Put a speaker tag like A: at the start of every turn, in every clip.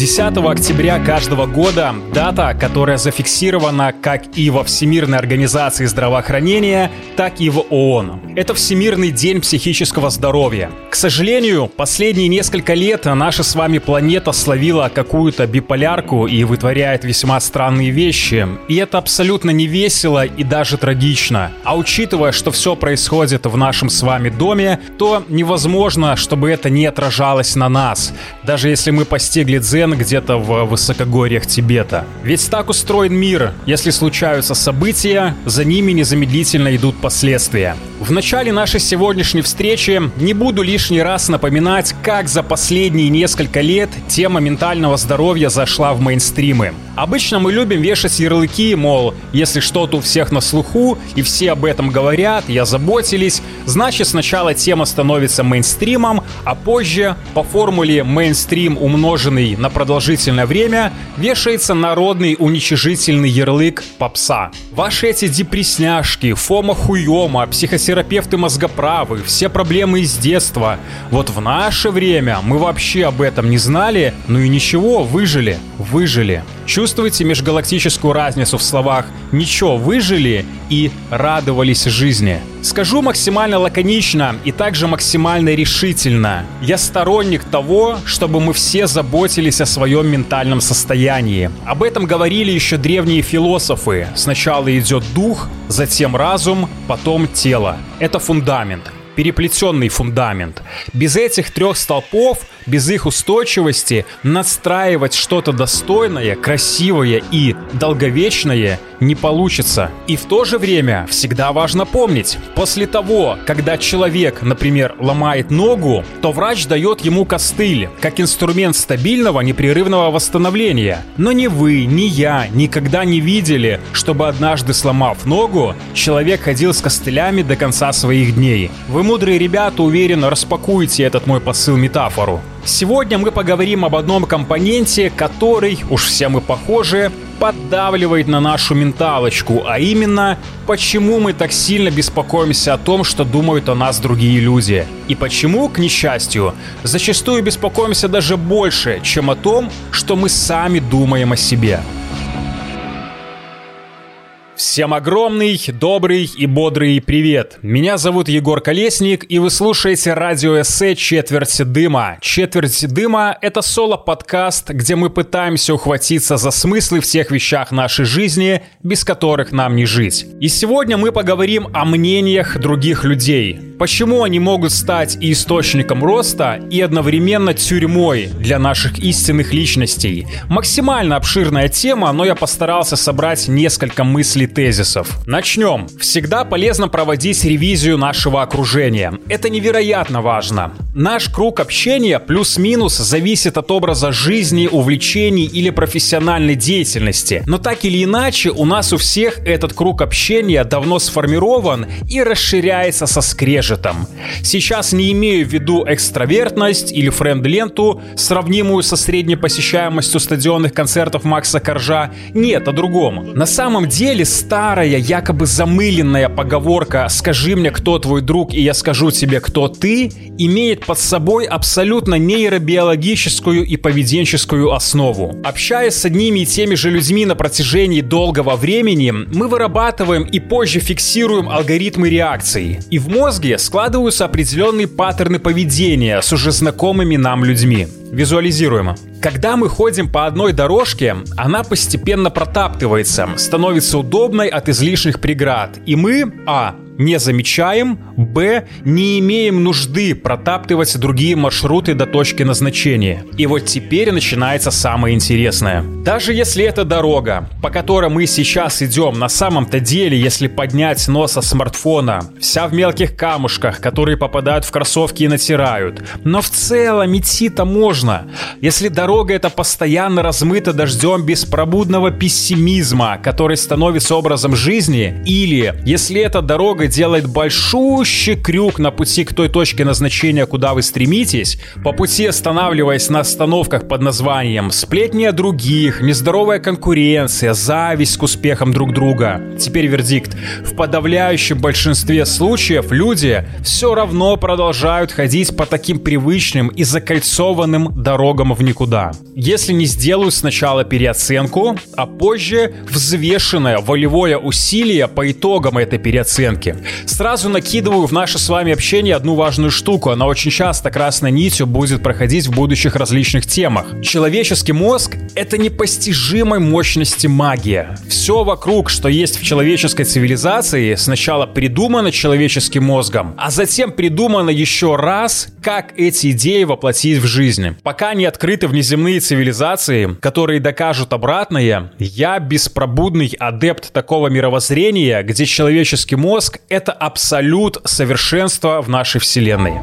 A: 10 октября каждого года дата, которая зафиксирована как и во Всемирной организации здравоохранения, так и в ООН. Это Всемирный день психического здоровья. К сожалению, последние несколько лет наша с вами планета словила какую-то биполярку и вытворяет весьма странные вещи. И это абсолютно не весело и даже трагично. А учитывая, что все происходит в нашем с вами доме, то невозможно, чтобы это не отражалось на нас, даже если мы постигли дзен где-то в высокогорьях Тибета. Ведь так устроен мир. Если случаются события, за ними незамедлительно идут последствия. В начале нашей сегодняшней встречи не буду лишний раз напоминать, как за последние несколько лет тема ментального здоровья зашла в мейнстримы. Обычно мы любим вешать ярлыки, мол, если что-то у всех на слуху и все об этом говорят и озаботились, значит сначала тема становится мейнстримом, а позже по формуле мейнстрим умноженный на продолжительное время вешается народный уничижительный ярлык попса. Ваши эти депресняшки, фома хуёма, психотерапевты мозгоправы, все проблемы из детства. Вот в наше время мы вообще об этом не знали, ну и ничего, выжили, выжили. Чувствуете межгалактическую разницу в словах «ничего, выжили» и «радовались жизни»? Скажу максимально лаконично и также максимально решительно. Я сторонник того, чтобы мы все заботились о своем ментальном состоянии. Об этом говорили еще древние философы. Сначала идет дух, затем разум, потом тело. Это фундамент переплетенный фундамент. Без этих трех столпов, без их устойчивости, настраивать что-то достойное, красивое и долговечное не получится. И в то же время всегда важно помнить, после того, когда человек, например, ломает ногу, то врач дает ему костыль, как инструмент стабильного непрерывного восстановления. Но ни вы, ни я никогда не видели, чтобы однажды сломав ногу, человек ходил с костылями до конца своих дней. Вы мудрые ребята, уверенно распакуете этот мой посыл метафору. Сегодня мы поговорим об одном компоненте, который, уж все мы похожи, поддавливает на нашу менталочку, а именно, почему мы так сильно беспокоимся о том, что думают о нас другие люди. И почему, к несчастью, зачастую беспокоимся даже больше, чем о том, что мы сами думаем о себе. Всем огромный, добрый и бодрый привет. Меня зовут Егор Колесник, и вы слушаете радио эссе «Четверть дыма». «Четверть дыма» — это соло-подкаст, где мы пытаемся ухватиться за смыслы в тех вещах нашей жизни, без которых нам не жить. И сегодня мы поговорим о мнениях других людей. Почему они могут стать и источником роста, и одновременно тюрьмой для наших истинных личностей. Максимально обширная тема, но я постарался собрать несколько мыслей тезисов. Начнем. Всегда полезно проводить ревизию нашего окружения. Это невероятно важно. Наш круг общения плюс-минус зависит от образа жизни, увлечений или профессиональной деятельности. Но так или иначе, у нас у всех этот круг общения давно сформирован и расширяется со скрежетом. Сейчас не имею в виду экстравертность или френд-ленту, сравнимую со средней посещаемостью стадионных концертов Макса Коржа. Нет, о другом. На самом деле старая, якобы замыленная поговорка «скажи мне, кто твой друг, и я скажу тебе, кто ты» имеет под собой абсолютно нейробиологическую и поведенческую основу. Общаясь с одними и теми же людьми на протяжении долгого времени, мы вырабатываем и позже фиксируем алгоритмы реакций. И в мозге складываются определенные паттерны поведения с уже знакомыми нам людьми. Визуализируемо. Когда мы ходим по одной дорожке, она постепенно протаптывается, становится удобной от излишних преград. И мы, а, не замечаем, б, не имеем нужды протаптывать другие маршруты до точки назначения. И вот теперь начинается самое интересное. Даже если эта дорога, по которой мы сейчас идем, на самом-то деле, если поднять нос со смартфона, вся в мелких камушках, которые попадают в кроссовки и натирают. Но в целом идти-то можно. Если дорога эта постоянно размыта дождем беспробудного пессимизма, который становится образом жизни, или если эта дорога делает большущий крюк на пути к той точке назначения, куда вы стремитесь, по пути останавливаясь на остановках под названием «Сплетни о других», «Нездоровая конкуренция», «Зависть к успехам друг друга». Теперь вердикт. В подавляющем большинстве случаев люди все равно продолжают ходить по таким привычным и закольцованным дорогам в никуда. Если не сделают сначала переоценку, а позже взвешенное волевое усилие по итогам этой переоценки. Сразу накидываю в наше с вами общение одну важную штуку. Она очень часто красной нитью будет проходить в будущих различных темах. Человеческий мозг — это непостижимой мощности магия. Все вокруг, что есть в человеческой цивилизации, сначала придумано человеческим мозгом, а затем придумано еще раз, как эти идеи воплотить в жизнь. Пока не открыты внеземные цивилизации, которые докажут обратное, я беспробудный адепт такого мировоззрения, где человеческий мозг — это абсолют совершенства в нашей вселенной.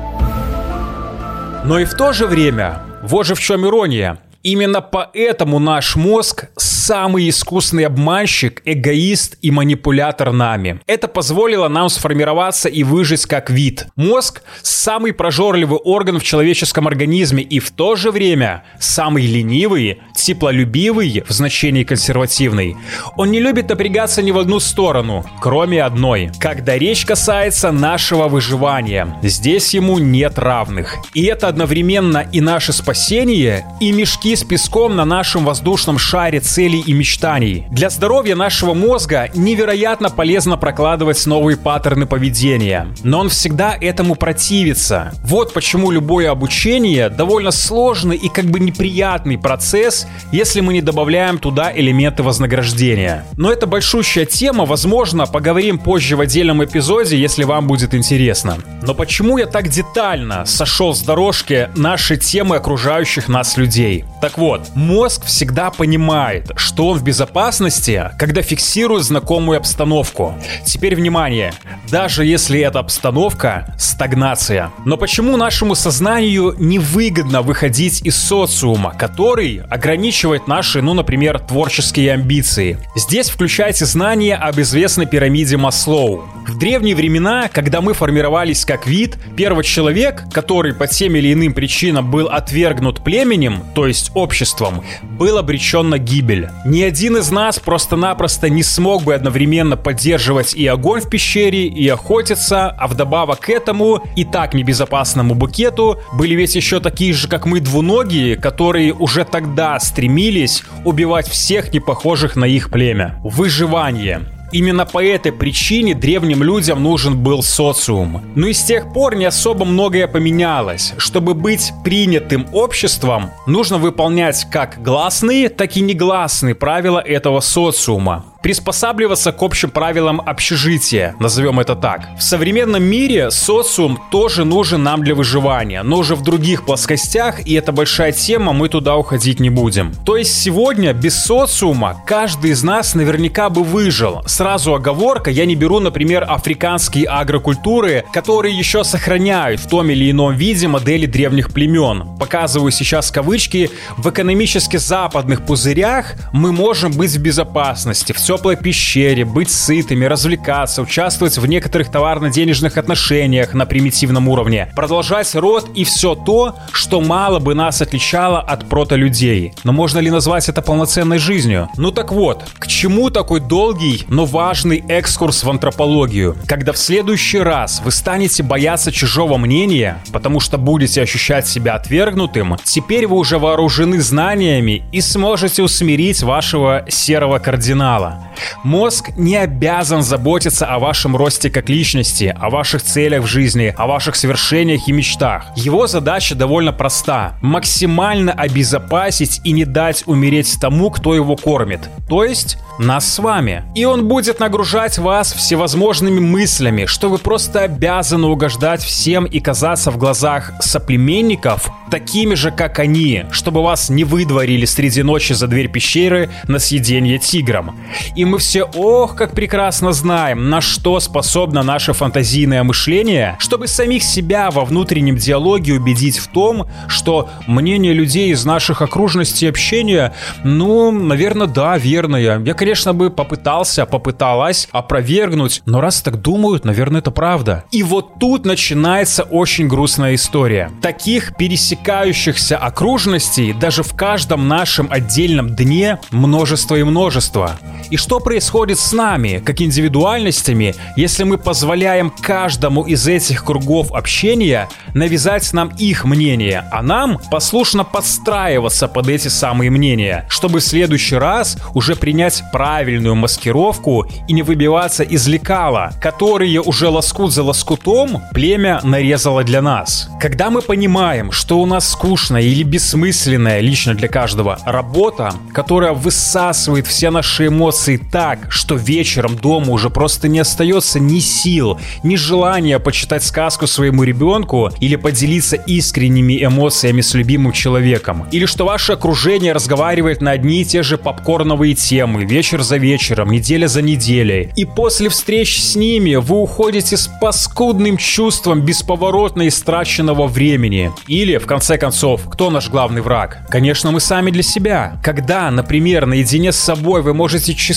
A: Но и в то же время, вот же в чем ирония, Именно поэтому наш мозг самый искусный обманщик, эгоист и манипулятор нами. Это позволило нам сформироваться и выжить как вид. Мозг – самый прожорливый орган в человеческом организме и в то же время самый ленивый, теплолюбивый в значении консервативный. Он не любит напрягаться ни в одну сторону, кроме одной. Когда речь касается нашего выживания, здесь ему нет равных. И это одновременно и наше спасение, и мешки с песком на нашем воздушном шаре целей и мечтаний. Для здоровья нашего мозга невероятно полезно прокладывать новые паттерны поведения, но он всегда этому противится. Вот почему любое обучение довольно сложный и как бы неприятный процесс, если мы не добавляем туда элементы вознаграждения. Но это большущая тема, возможно, поговорим позже в отдельном эпизоде, если вам будет интересно. Но почему я так детально сошел с дорожки нашей темы окружающих нас людей? Так вот, мозг всегда понимает, что он в безопасности, когда фиксирует знакомую обстановку. Теперь внимание, даже если эта обстановка – стагнация. Но почему нашему сознанию невыгодно выходить из социума, который ограничивает наши, ну, например, творческие амбиции? Здесь включайте знание об известной пирамиде Маслоу. В древние времена, когда мы формировались как вид, первый человек, который по тем или иным причинам был отвергнут племенем, то есть обществом, был обречен на гибель. Ни один из нас просто-напросто не смог бы одновременно поддерживать и огонь в пещере, и охотиться, а вдобавок к этому и так небезопасному букету были ведь еще такие же, как мы, двуногие, которые уже тогда стремились убивать всех непохожих на их племя. Выживание. Именно по этой причине древним людям нужен был социум. Но и с тех пор не особо многое поменялось. Чтобы быть принятым обществом, нужно выполнять как гласные, так и негласные правила этого социума приспосабливаться к общим правилам общежития, назовем это так. В современном мире социум тоже нужен нам для выживания, но уже в других плоскостях, и это большая тема, мы туда уходить не будем. То есть сегодня без социума каждый из нас наверняка бы выжил. Сразу оговорка, я не беру, например, африканские агрокультуры, которые еще сохраняют в том или ином виде модели древних племен. Показываю сейчас кавычки, в экономически западных пузырях мы можем быть в безопасности, все теплой пещере, быть сытыми, развлекаться, участвовать в некоторых товарно-денежных отношениях на примитивном уровне, продолжать род и все то, что мало бы нас отличало от протолюдей. Но можно ли назвать это полноценной жизнью? Ну так вот, к чему такой долгий, но важный экскурс в антропологию? Когда в следующий раз вы станете бояться чужого мнения, потому что будете ощущать себя отвергнутым, теперь вы уже вооружены знаниями и сможете усмирить вашего серого кардинала. Мозг не обязан заботиться о вашем росте как личности, о ваших целях в жизни, о ваших свершениях и мечтах. Его задача довольно проста. Максимально обезопасить и не дать умереть тому, кто его кормит. То есть нас с вами. И он будет нагружать вас всевозможными мыслями, что вы просто обязаны угождать всем и казаться в глазах соплеменников такими же, как они, чтобы вас не выдворили среди ночи за дверь пещеры на съедение тиграм. И мы все, ох, как прекрасно знаем, на что способно наше фантазийное мышление, чтобы самих себя во внутреннем диалоге убедить в том, что мнение людей из наших окружностей общения, ну, наверное, да, верное. Я, конечно, бы попытался, попыталась опровергнуть, но раз так думают, наверное, это правда. И вот тут начинается очень грустная история. Таких пересекающихся окружностей даже в каждом нашем отдельном дне множество и множество. И что происходит с нами, как индивидуальностями, если мы позволяем каждому из этих кругов общения навязать нам их мнение, а нам послушно подстраиваться под эти самые мнения, чтобы в следующий раз уже принять правильную маскировку и не выбиваться из лекала, которые уже лоскут за лоскутом племя нарезало для нас. Когда мы понимаем, что у нас скучная или бессмысленная лично для каждого работа, которая высасывает все наши эмоции так, что вечером дома уже просто не остается ни сил, ни желания почитать сказку своему ребенку или поделиться искренними эмоциями с любимым человеком, или что ваше окружение разговаривает на одни и те же попкорновые темы вечер за вечером, неделя за неделей, и после встреч с ними вы уходите с паскудным чувством бесповоротно истраченного времени. Или, в конце концов, кто наш главный враг? Конечно, мы сами для себя. Когда, например, наедине с собой вы можете часами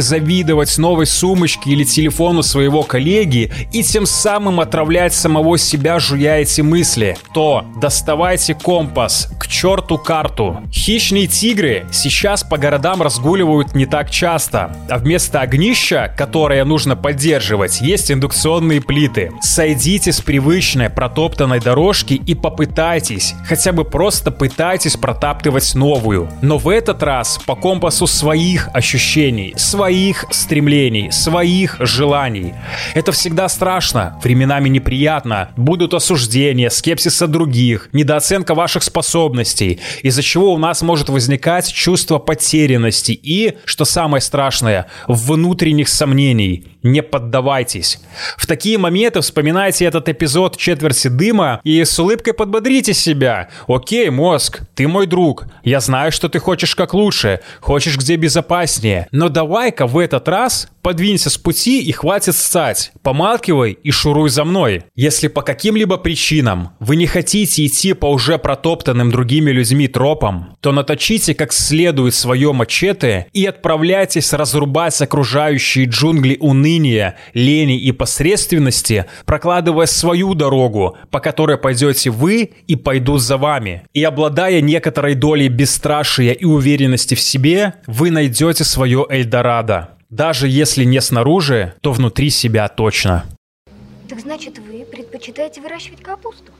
A: завидовать новой сумочке или телефону своего коллеги и тем самым отравлять самого себя, жуя эти мысли, то доставайте компас, к черту карту. Хищные тигры сейчас по городам разгуливают не так часто, а вместо огнища, которое нужно поддерживать, есть индукционные плиты. Сойдите с привычной протоптанной дорожки и попытайтесь, хотя бы просто пытайтесь протаптывать новую. Но в этот раз по компасу своих ощущений, своих стремлений, своих желаний. Это всегда страшно, временами неприятно. Будут осуждения, скепсиса других, недооценка ваших способностей, из-за чего у нас может возникать чувство потерянности и, что самое страшное, внутренних сомнений. Не поддавайтесь. В такие моменты вспоминайте этот эпизод четверти дыма и с улыбкой подбодрите себя. Окей, мозг, ты мой друг. Я знаю, что ты хочешь как лучше, хочешь где безопаснее. Но давай-ка в этот раз подвинься с пути и хватит ссать. Помалкивай и шуруй за мной. Если по каким-либо причинам вы не хотите идти по уже протоптанным другими людьми тропам, то наточите как следует свое мачете и отправляйтесь разрубать окружающие джунгли уныния, лени и посредственности, прокладывая свою дорогу, по которой пойдете вы и пойдут за вами. И обладая некоторой долей бесстрашия и уверенности в себе, вы найдете свое Эльдорадо. Даже если не снаружи, то внутри себя точно.
B: Так значит, вы предпочитаете выращивать капусту?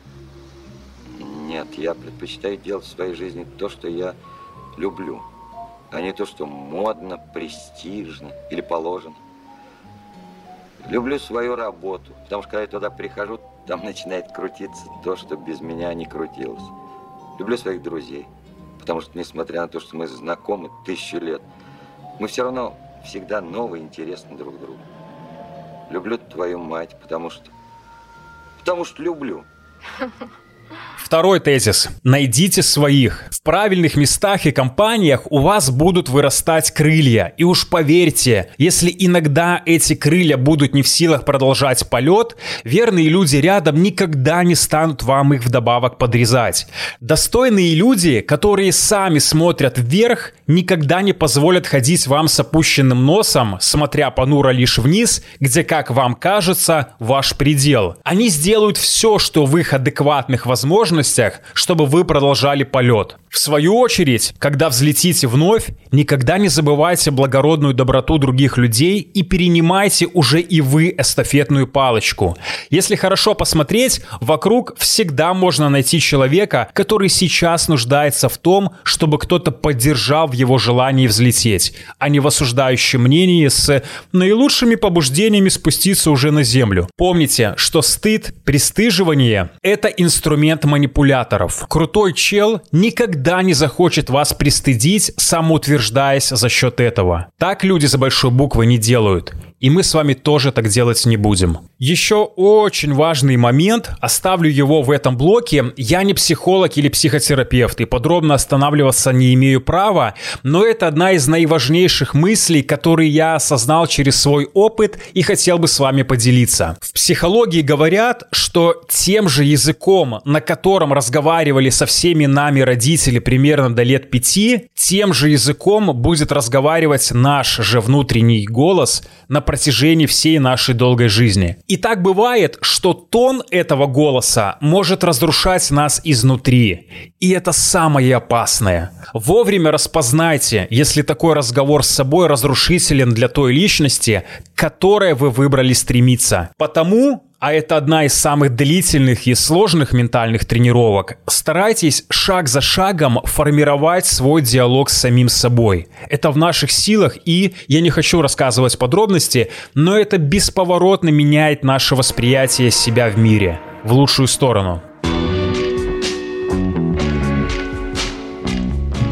C: Нет, я предпочитаю делать в своей жизни то, что я люблю, а не то, что модно, престижно или положено. Люблю свою работу, потому что когда я туда прихожу, там начинает крутиться то, что без меня не крутилось. Люблю своих друзей, потому что, несмотря на то, что мы знакомы тысячу лет, мы все равно всегда новые, интересны друг другу. Люблю твою мать, потому что... Потому что люблю.
A: Второй тезис. Найдите своих. В правильных местах и компаниях у вас будут вырастать крылья. И уж поверьте, если иногда эти крылья будут не в силах продолжать полет, верные люди рядом никогда не станут вам их вдобавок подрезать. Достойные люди, которые сами смотрят вверх, никогда не позволят ходить вам с опущенным носом, смотря понуро лишь вниз, где, как вам кажется, ваш предел. Они сделают все, что в их адекватных возможностях, чтобы вы продолжали полет. В свою очередь, когда взлетите вновь, никогда не забывайте благородную доброту других людей и перенимайте уже и вы эстафетную палочку. Если хорошо посмотреть, вокруг всегда можно найти человека, который сейчас нуждается в том, чтобы кто-то поддержал в его желании взлететь, а не в осуждающем мнении с наилучшими побуждениями спуститься уже на землю. Помните, что стыд, пристыживание – это инструмент манипуляторов. Крутой чел никогда не захочет вас пристыдить, самоутверждаясь за счет этого. Так люди за большой буквы не делают. И мы с вами тоже так делать не будем. Еще очень важный момент, оставлю его в этом блоке. Я не психолог или психотерапевт, и подробно останавливаться не имею права, но это одна из наиважнейших мыслей, которые я осознал через свой опыт и хотел бы с вами поделиться. В психологии говорят, что тем же языком, на котором разговаривали со всеми нами родители примерно до лет пяти, тем же языком будет разговаривать наш же внутренний голос на протяжении всей нашей долгой жизни. И так бывает, что тон этого голоса может разрушать нас изнутри. И это самое опасное. Вовремя распознайте, если такой разговор с собой разрушителен для той личности, к которой вы выбрали стремиться. Потому а это одна из самых длительных и сложных ментальных тренировок, старайтесь шаг за шагом формировать свой диалог с самим собой. Это в наших силах, и я не хочу рассказывать подробности, но это бесповоротно меняет наше восприятие себя в мире в лучшую сторону.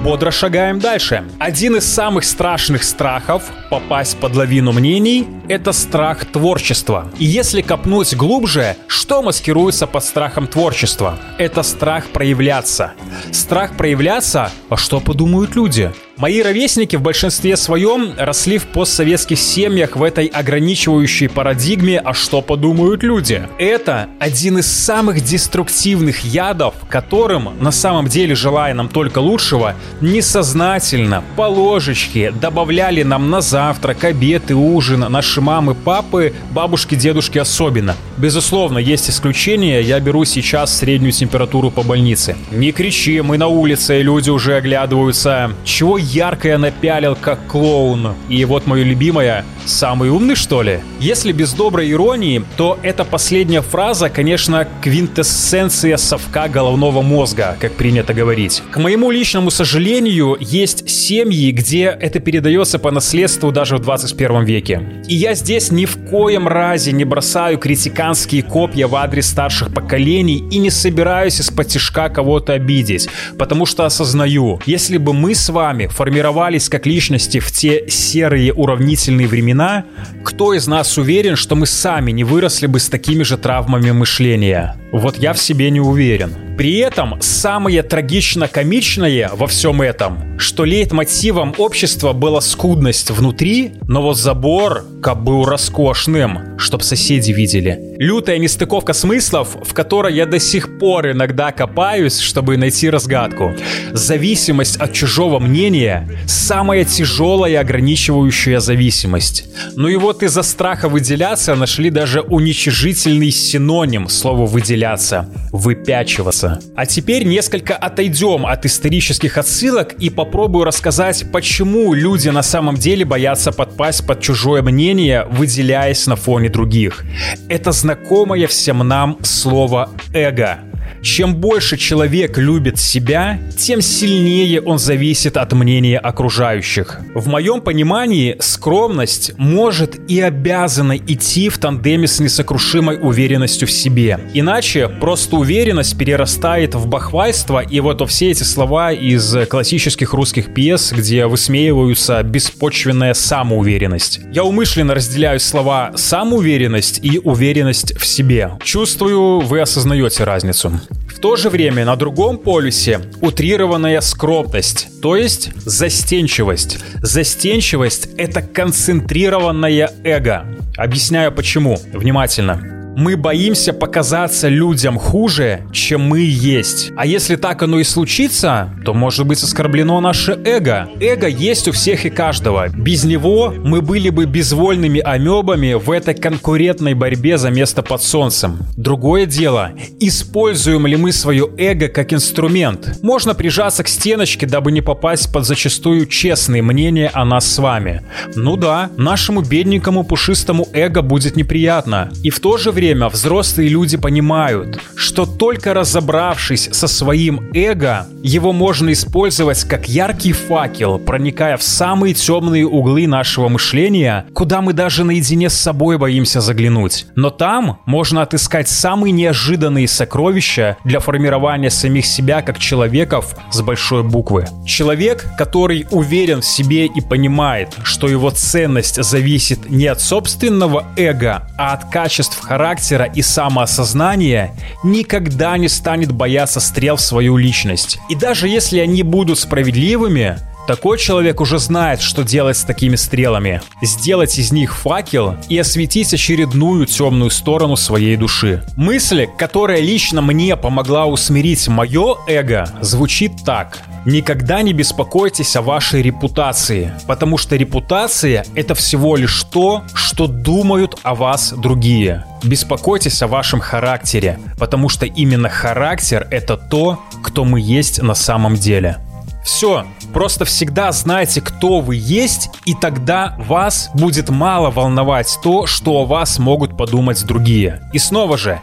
A: Бодро шагаем дальше. Один из самых страшных страхов попасть под лавину мнений – это страх творчества. И если копнуть глубже, что маскируется под страхом творчества? Это страх проявляться. Страх проявляться, а что подумают люди? Мои ровесники в большинстве своем росли в постсоветских семьях в этой ограничивающей парадигме «а что подумают люди?». Это один из самых деструктивных ядов, которым, на самом деле желая нам только лучшего, несознательно, по ложечке добавляли нам на завтрак, обед и ужин наши мамы, папы, бабушки, дедушки особенно. Безусловно, есть исключения, я беру сейчас среднюю температуру по больнице. Не кричи, мы на улице, люди уже оглядываются. Чего ярко я напялил, как клоун. И вот мое любимое «Самый умный, что ли?» Если без доброй иронии, то эта последняя фраза, конечно, квинтэссенция совка головного мозга, как принято говорить. К моему личному сожалению, есть семьи, где это передается по наследству даже в 21 веке. И я здесь ни в коем разе не бросаю критиканские копья в адрес старших поколений и не собираюсь из-под кого-то обидеть, потому что осознаю, если бы мы с вами формировались как личности в те серые уравнительные времена, кто из нас уверен, что мы сами не выросли бы с такими же травмами мышления? Вот я в себе не уверен. При этом самое трагично-комичное во всем этом, что лейтмотивом общества была скудность внутри, но вот забор как был роскошным, чтоб соседи видели. Лютая нестыковка смыслов, в которой я до сих пор иногда копаюсь, чтобы найти разгадку. Зависимость от чужого мнения – самая тяжелая ограничивающая зависимость. Ну и вот из-за страха выделяться нашли даже уничижительный синоним слова «выделяться» – «выпячиваться». А теперь несколько отойдем от исторических отсылок и попробую рассказать, почему люди на самом деле боятся подпасть под чужое мнение, выделяясь на фоне других. Это знакомое всем нам слово «эго». Чем больше человек любит себя, тем сильнее он зависит от мнения окружающих. В моем понимании скромность может и обязана идти в тандеме с несокрушимой уверенностью в себе. Иначе просто уверенность перерастает в бахвальство и вот все эти слова из классических русских пьес, где высмеиваются беспочвенная самоуверенность. Я умышленно разделяю слова самоуверенность и уверенность в себе. Чувствую, вы осознаете разницу. В то же время на другом полюсе утрированная скромность, то есть застенчивость. Застенчивость — это концентрированное эго. Объясняю почему. Внимательно мы боимся показаться людям хуже, чем мы есть. А если так оно и случится, то может быть оскорблено наше эго. Эго есть у всех и каждого. Без него мы были бы безвольными амебами в этой конкурентной борьбе за место под солнцем. Другое дело, используем ли мы свое эго как инструмент. Можно прижаться к стеночке, дабы не попасть под зачастую честные мнения о нас с вами. Ну да, нашему бедненькому пушистому эго будет неприятно. И в то же время время взрослые люди понимают, что только разобравшись со своим эго, его можно использовать как яркий факел, проникая в самые темные углы нашего мышления, куда мы даже наедине с собой боимся заглянуть. Но там можно отыскать самые неожиданные сокровища для формирования самих себя как человеков с большой буквы. Человек, который уверен в себе и понимает, что его ценность зависит не от собственного эго, а от качеств характера и самоосознания, никогда не станет бояться стрел в свою личность. И даже если они будут справедливыми, такой человек уже знает, что делать с такими стрелами. Сделать из них факел и осветить очередную темную сторону своей души. Мысль, которая лично мне помогла усмирить мое эго, звучит так. Никогда не беспокойтесь о вашей репутации, потому что репутация — это всего лишь то, что думают о вас другие. Беспокойтесь о вашем характере, потому что именно характер — это то, кто мы есть на самом деле. Все, просто всегда знайте, кто вы есть, и тогда вас будет мало волновать то, что о вас могут подумать другие. И снова же,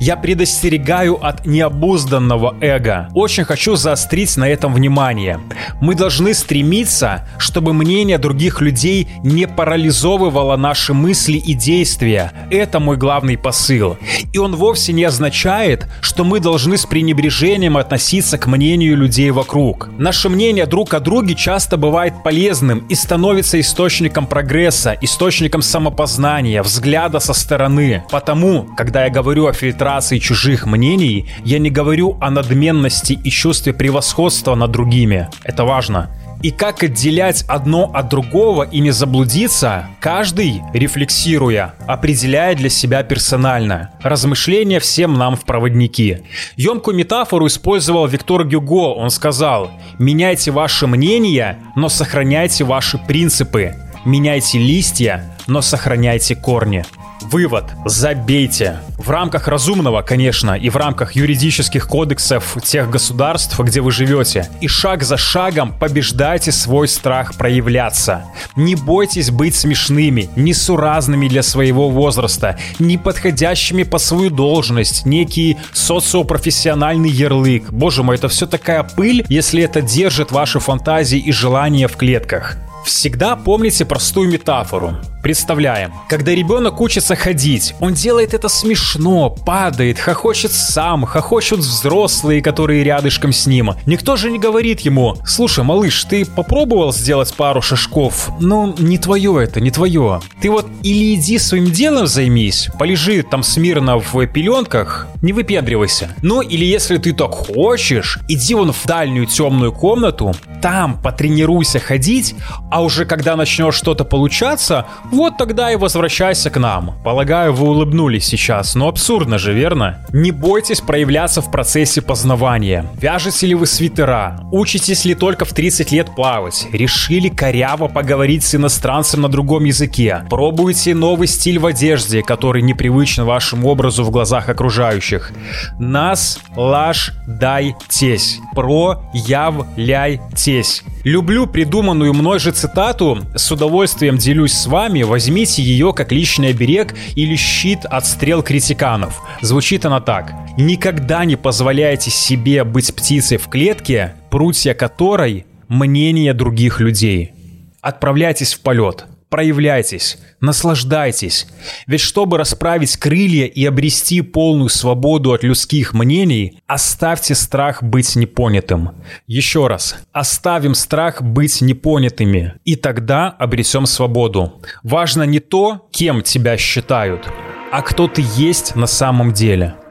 A: я предостерегаю от необузданного эго. Очень хочу заострить на этом внимание. Мы должны стремиться, чтобы мнение других людей не парализовывало наши мысли и действия. Это мой главный посыл. И он вовсе не означает, что мы должны с пренебрежением относиться к мнению людей вокруг. Наше мнение друг о друге часто бывает полезным и становится источником прогресса, источником самопознания, взгляда со стороны. Потому, когда я говорю о фильтрации чужих мнений, я не говорю о надменности и чувстве превосходства над другими. Это важно. И как отделять одно от другого и не заблудиться, каждый, рефлексируя, определяет для себя персонально. Размышления всем нам в проводники. Емкую метафору использовал Виктор Гюго. Он сказал, меняйте ваше мнение, но сохраняйте ваши принципы. Меняйте листья, но сохраняйте корни. Вывод. Забейте. В рамках разумного, конечно, и в рамках юридических кодексов тех государств, где вы живете. И шаг за шагом побеждайте свой страх проявляться. Не бойтесь быть смешными, несуразными для своего возраста, не подходящими по свою должность, некий социопрофессиональный ярлык. Боже мой, это все такая пыль, если это держит ваши фантазии и желания в клетках. Всегда помните простую метафору. Представляем, когда ребенок учится ходить, он делает это смешно, падает, хохочет сам, хохочут взрослые, которые рядышком с ним. Никто же не говорит ему, слушай, малыш, ты попробовал сделать пару шажков? Ну, не твое это, не твое. Ты вот или иди своим делом займись, полежи там смирно в пеленках, не выпендривайся. Ну, или если ты так хочешь, иди вон в дальнюю темную комнату, там потренируйся ходить, а уже когда начнешь что-то получаться, вот тогда и возвращайся к нам. Полагаю, вы улыбнулись сейчас, но абсурдно же, верно? Не бойтесь проявляться в процессе познавания. Вяжете ли вы свитера? Учитесь ли только в 30 лет плавать? Решили коряво поговорить с иностранцем на другом языке? Пробуйте новый стиль в одежде, который непривычен вашему образу в глазах окружающих. Нас лаж дай тесь. Проявляйтесь. Люблю придуманную мной же цитату, с удовольствием делюсь с вами, возьмите ее как личный оберег или щит от стрел критиканов. Звучит она так. Никогда не позволяйте себе быть птицей в клетке, прутья которой – мнение других людей. Отправляйтесь в полет – проявляйтесь, наслаждайтесь. Ведь чтобы расправить крылья и обрести полную свободу от людских мнений, оставьте страх быть непонятым. Еще раз, оставим страх быть непонятыми, и тогда обретем свободу. Важно не то, кем тебя считают, а кто ты есть на самом деле –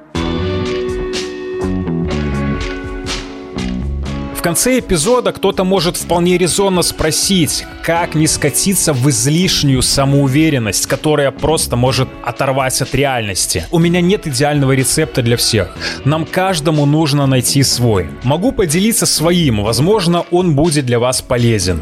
A: конце эпизода кто-то может вполне резонно спросить, как не скатиться в излишнюю самоуверенность, которая просто может оторвать от реальности. У меня нет идеального рецепта для всех. Нам каждому нужно найти свой. Могу поделиться своим, возможно, он будет для вас полезен.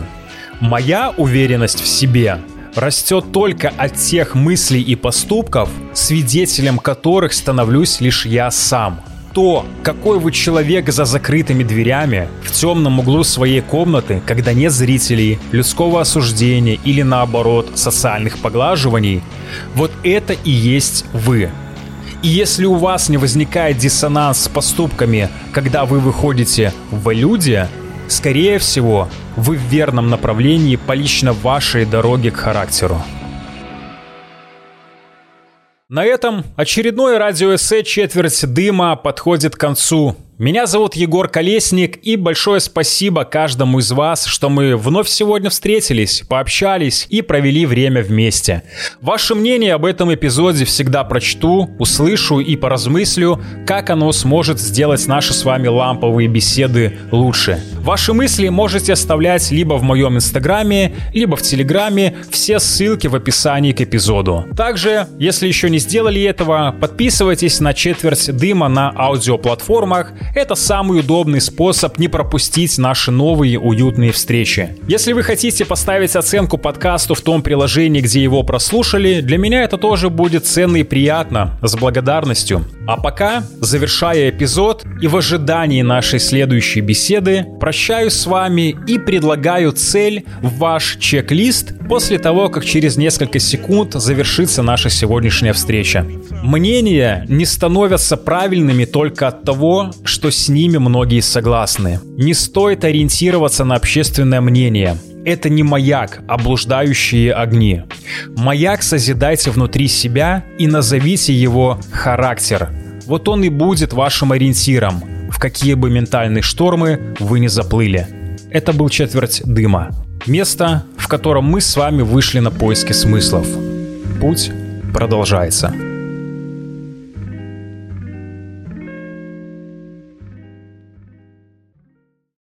A: Моя уверенность в себе растет только от тех мыслей и поступков, свидетелем которых становлюсь лишь я сам – то, какой вы человек за закрытыми дверями, в темном углу своей комнаты, когда нет зрителей, людского осуждения или наоборот социальных поглаживаний, вот это и есть вы. И если у вас не возникает диссонанс с поступками, когда вы выходите в люди, скорее всего, вы в верном направлении по лично вашей дороге к характеру. На этом очередное радиоэссе «Четверть дыма» подходит к концу. Меня зовут Егор Колесник, и большое спасибо каждому из вас, что мы вновь сегодня встретились, пообщались и провели время вместе. Ваше мнение об этом эпизоде всегда прочту, услышу и поразмыслю, как оно сможет сделать наши с вами ламповые беседы лучше. Ваши мысли можете оставлять либо в моем инстаграме, либо в телеграме, все ссылки в описании к эпизоду. Также, если еще не сделали этого, подписывайтесь на четверть дыма на аудиоплатформах, это самый удобный способ не пропустить наши новые уютные встречи. Если вы хотите поставить оценку подкасту в том приложении, где его прослушали, для меня это тоже будет ценно и приятно, с благодарностью. А пока, завершая эпизод и в ожидании нашей следующей беседы, прощаюсь с вами и предлагаю цель в ваш чек-лист после того, как через несколько секунд завершится наша сегодняшняя встреча. Мнения не становятся правильными только от того, что с ними многие согласны. Не стоит ориентироваться на общественное мнение. Это не маяк, а блуждающие огни. Маяк созидайте внутри себя и назовите его характер. Вот он и будет вашим ориентиром, в какие бы ментальные штормы вы не заплыли. Это был четверть дыма. Место, в котором мы с вами вышли на поиски смыслов. Путь продолжается.